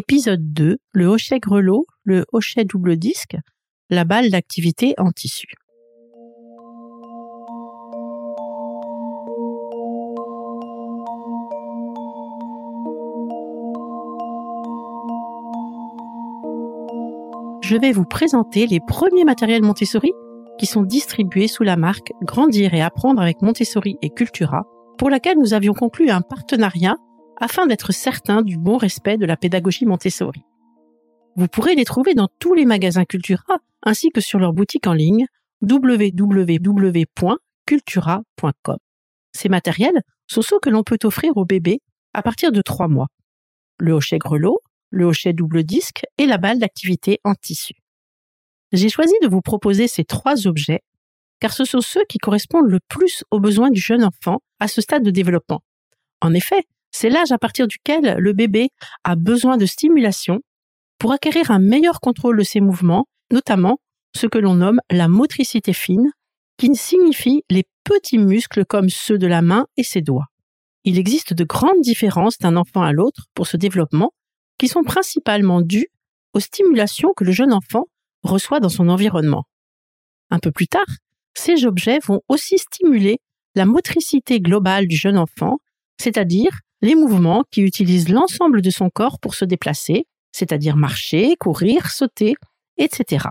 Épisode 2, le hochet grelot, le hochet double disque, la balle d'activité en tissu. Je vais vous présenter les premiers matériels Montessori qui sont distribués sous la marque Grandir et apprendre avec Montessori et Cultura, pour laquelle nous avions conclu un partenariat afin d'être certain du bon respect de la pédagogie Montessori. Vous pourrez les trouver dans tous les magasins Cultura ainsi que sur leur boutique en ligne www.cultura.com. Ces matériels sont ceux que l'on peut offrir au bébé à partir de trois mois. Le hochet grelot, le hochet double disque et la balle d'activité en tissu. J'ai choisi de vous proposer ces trois objets car ce sont ceux qui correspondent le plus aux besoins du jeune enfant à ce stade de développement. En effet, c'est l'âge à partir duquel le bébé a besoin de stimulation pour acquérir un meilleur contrôle de ses mouvements, notamment ce que l'on nomme la motricité fine, qui signifie les petits muscles comme ceux de la main et ses doigts. Il existe de grandes différences d'un enfant à l'autre pour ce développement, qui sont principalement dues aux stimulations que le jeune enfant reçoit dans son environnement. Un peu plus tard, ces objets vont aussi stimuler la motricité globale du jeune enfant, c'est-à-dire les mouvements qui utilisent l'ensemble de son corps pour se déplacer, c'est-à-dire marcher, courir, sauter, etc.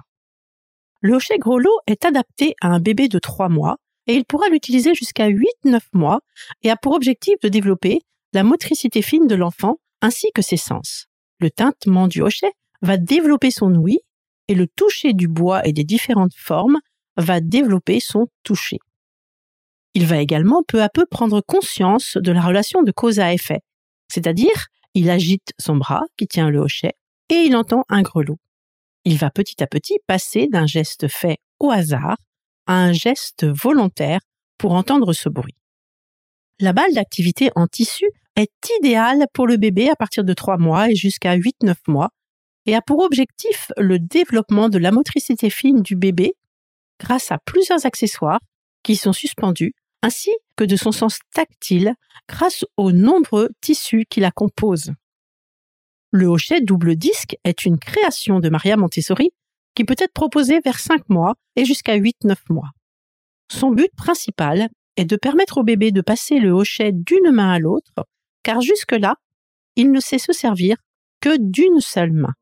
Le hochet gros lot est adapté à un bébé de 3 mois et il pourra l'utiliser jusqu'à 8-9 mois et a pour objectif de développer la motricité fine de l'enfant ainsi que ses sens. Le tintement du hochet va développer son ouïe et le toucher du bois et des différentes formes va développer son toucher. Il va également peu à peu prendre conscience de la relation de cause à effet, c'est-à-dire il agite son bras qui tient le hochet et il entend un grelot. Il va petit à petit passer d'un geste fait au hasard à un geste volontaire pour entendre ce bruit. La balle d'activité en tissu est idéale pour le bébé à partir de 3 mois et jusqu'à 8-9 mois et a pour objectif le développement de la motricité fine du bébé grâce à plusieurs accessoires qui sont suspendus, ainsi que de son sens tactile grâce aux nombreux tissus qui la composent. Le hochet double disque est une création de Maria Montessori qui peut être proposée vers 5 mois et jusqu'à 8-9 mois. Son but principal est de permettre au bébé de passer le hochet d'une main à l'autre, car jusque-là, il ne sait se servir que d'une seule main.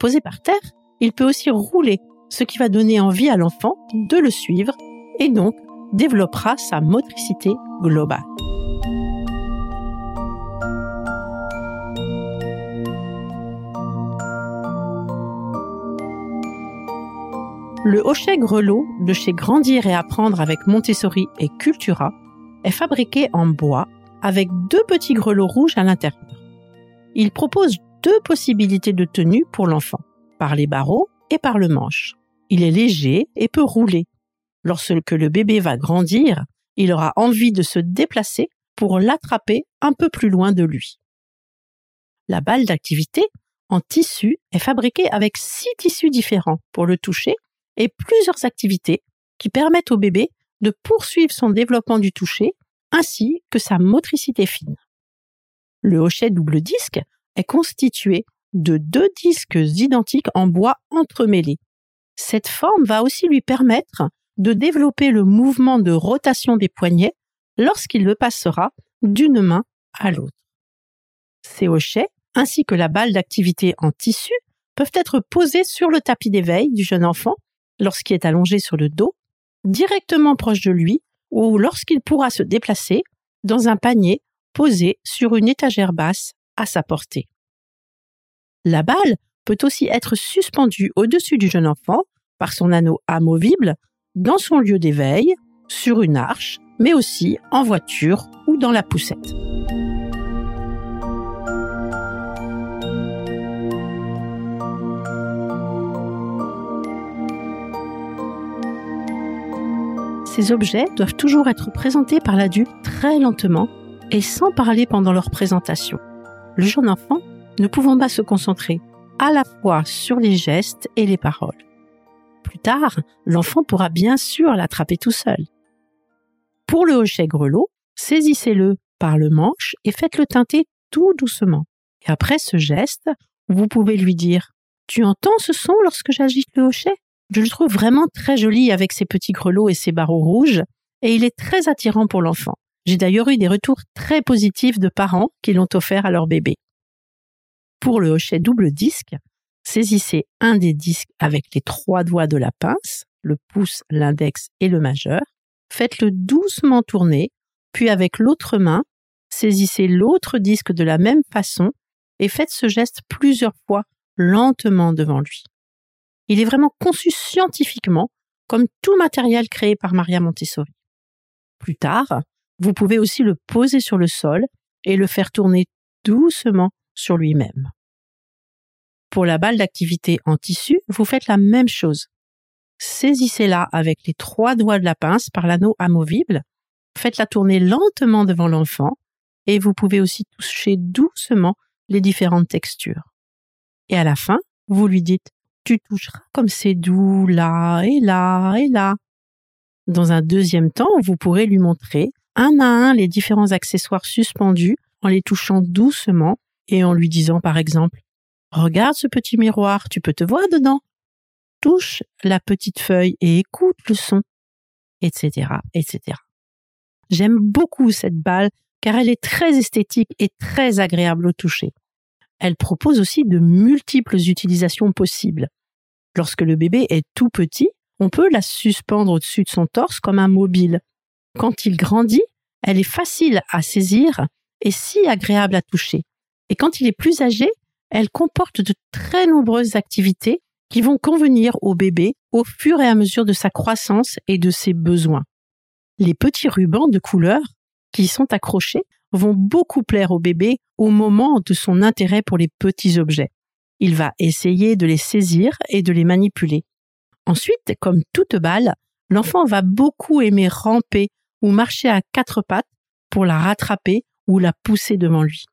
Posé par terre, il peut aussi rouler ce qui va donner envie à l'enfant de le suivre et donc développera sa motricité globale. Le hochet grelot de chez Grandir et Apprendre avec Montessori et Cultura est fabriqué en bois avec deux petits grelots rouges à l'intérieur. Il propose deux possibilités de tenue pour l'enfant, par les barreaux et par le manche. Il est léger et peut rouler. Lorsque le bébé va grandir, il aura envie de se déplacer pour l'attraper un peu plus loin de lui. La balle d'activité en tissu est fabriquée avec six tissus différents pour le toucher et plusieurs activités qui permettent au bébé de poursuivre son développement du toucher ainsi que sa motricité fine. Le hochet double disque est constitué de deux disques identiques en bois entremêlés cette forme va aussi lui permettre de développer le mouvement de rotation des poignets lorsqu'il le passera d'une main à l'autre. Ces hochets, ainsi que la balle d'activité en tissu, peuvent être posés sur le tapis d'éveil du jeune enfant lorsqu'il est allongé sur le dos, directement proche de lui, ou lorsqu'il pourra se déplacer dans un panier posé sur une étagère basse à sa portée. La balle peut aussi être suspendu au-dessus du jeune enfant par son anneau amovible dans son lieu d'éveil, sur une arche, mais aussi en voiture ou dans la poussette. Ces objets doivent toujours être présentés par l'adulte très lentement et sans parler pendant leur présentation. Le jeune enfant ne pouvant pas se concentrer à la fois sur les gestes et les paroles. Plus tard, l'enfant pourra bien sûr l'attraper tout seul. Pour le hochet grelot, saisissez-le par le manche et faites-le teinter tout doucement. Après ce geste, vous pouvez lui dire Tu entends ce son lorsque j'agite le hochet? Je le trouve vraiment très joli avec ses petits grelots et ses barreaux rouges, et il est très attirant pour l'enfant. J'ai d'ailleurs eu des retours très positifs de parents qui l'ont offert à leur bébé. Pour le hochet double disque, saisissez un des disques avec les trois doigts de la pince, le pouce, l'index et le majeur. Faites-le doucement tourner, puis avec l'autre main, saisissez l'autre disque de la même façon et faites ce geste plusieurs fois lentement devant lui. Il est vraiment conçu scientifiquement comme tout matériel créé par Maria Montessori. Plus tard, vous pouvez aussi le poser sur le sol et le faire tourner doucement sur lui-même. Pour la balle d'activité en tissu, vous faites la même chose. Saisissez-la avec les trois doigts de la pince par l'anneau amovible, faites-la tourner lentement devant l'enfant et vous pouvez aussi toucher doucement les différentes textures. Et à la fin, vous lui dites Tu toucheras comme c'est doux là et là et là. Dans un deuxième temps, vous pourrez lui montrer un à un les différents accessoires suspendus en les touchant doucement et en lui disant par exemple Regarde ce petit miroir, tu peux te voir dedans. Touche la petite feuille et écoute le son, etc., etc. J'aime beaucoup cette balle car elle est très esthétique et très agréable au toucher. Elle propose aussi de multiples utilisations possibles. Lorsque le bébé est tout petit, on peut la suspendre au-dessus de son torse comme un mobile. Quand il grandit, elle est facile à saisir et si agréable à toucher. Et quand il est plus âgé, elle comporte de très nombreuses activités qui vont convenir au bébé au fur et à mesure de sa croissance et de ses besoins. Les petits rubans de couleur qui sont accrochés vont beaucoup plaire au bébé au moment de son intérêt pour les petits objets. Il va essayer de les saisir et de les manipuler. Ensuite, comme toute balle, l'enfant va beaucoup aimer ramper ou marcher à quatre pattes pour la rattraper ou la pousser devant lui.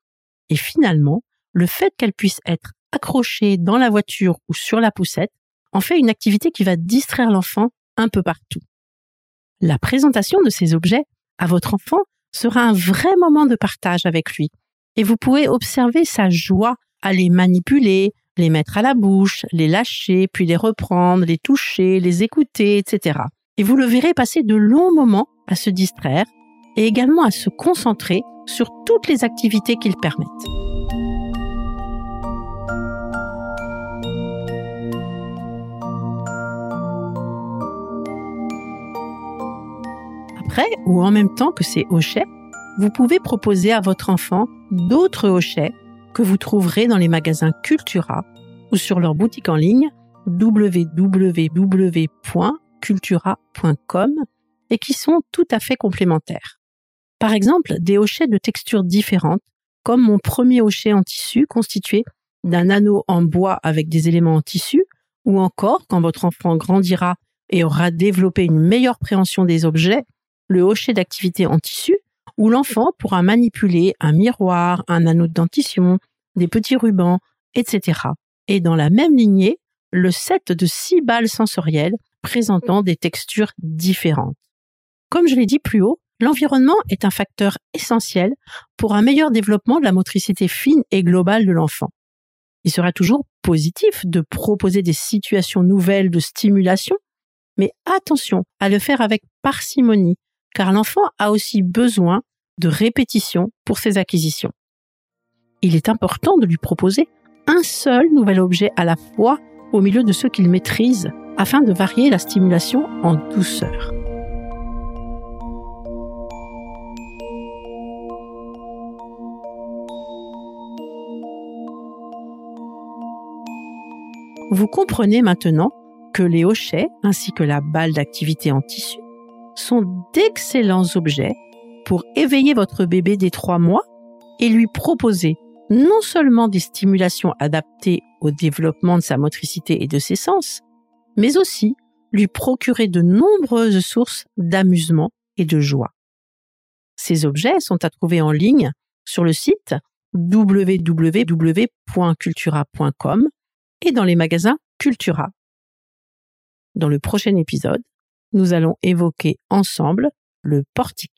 Et finalement, le fait qu'elle puisse être accrochée dans la voiture ou sur la poussette en fait une activité qui va distraire l'enfant un peu partout. La présentation de ces objets à votre enfant sera un vrai moment de partage avec lui. Et vous pouvez observer sa joie à les manipuler, les mettre à la bouche, les lâcher, puis les reprendre, les toucher, les écouter, etc. Et vous le verrez passer de longs moments à se distraire et également à se concentrer sur toutes les activités qu'il permettent. Ou en même temps que ces hochets, vous pouvez proposer à votre enfant d'autres hochets que vous trouverez dans les magasins Cultura ou sur leur boutique en ligne www.cultura.com et qui sont tout à fait complémentaires. Par exemple, des hochets de textures différentes, comme mon premier hochet en tissu constitué d'un anneau en bois avec des éléments en tissu, ou encore, quand votre enfant grandira et aura développé une meilleure préhension des objets, le hochet d'activité en tissu, où l'enfant pourra manipuler un miroir, un anneau de dentition, des petits rubans, etc. Et dans la même lignée, le set de six balles sensorielles présentant des textures différentes. Comme je l'ai dit plus haut, l'environnement est un facteur essentiel pour un meilleur développement de la motricité fine et globale de l'enfant. Il sera toujours positif de proposer des situations nouvelles de stimulation, mais attention à le faire avec parcimonie car l'enfant a aussi besoin de répétition pour ses acquisitions. Il est important de lui proposer un seul nouvel objet à la fois au milieu de ceux qu'il maîtrise afin de varier la stimulation en douceur. Vous comprenez maintenant que les hochets ainsi que la balle d'activité en tissu sont d'excellents objets pour éveiller votre bébé des trois mois et lui proposer non seulement des stimulations adaptées au développement de sa motricité et de ses sens, mais aussi lui procurer de nombreuses sources d'amusement et de joie. Ces objets sont à trouver en ligne sur le site www.cultura.com et dans les magasins Cultura. Dans le prochain épisode, nous allons évoquer ensemble le portique.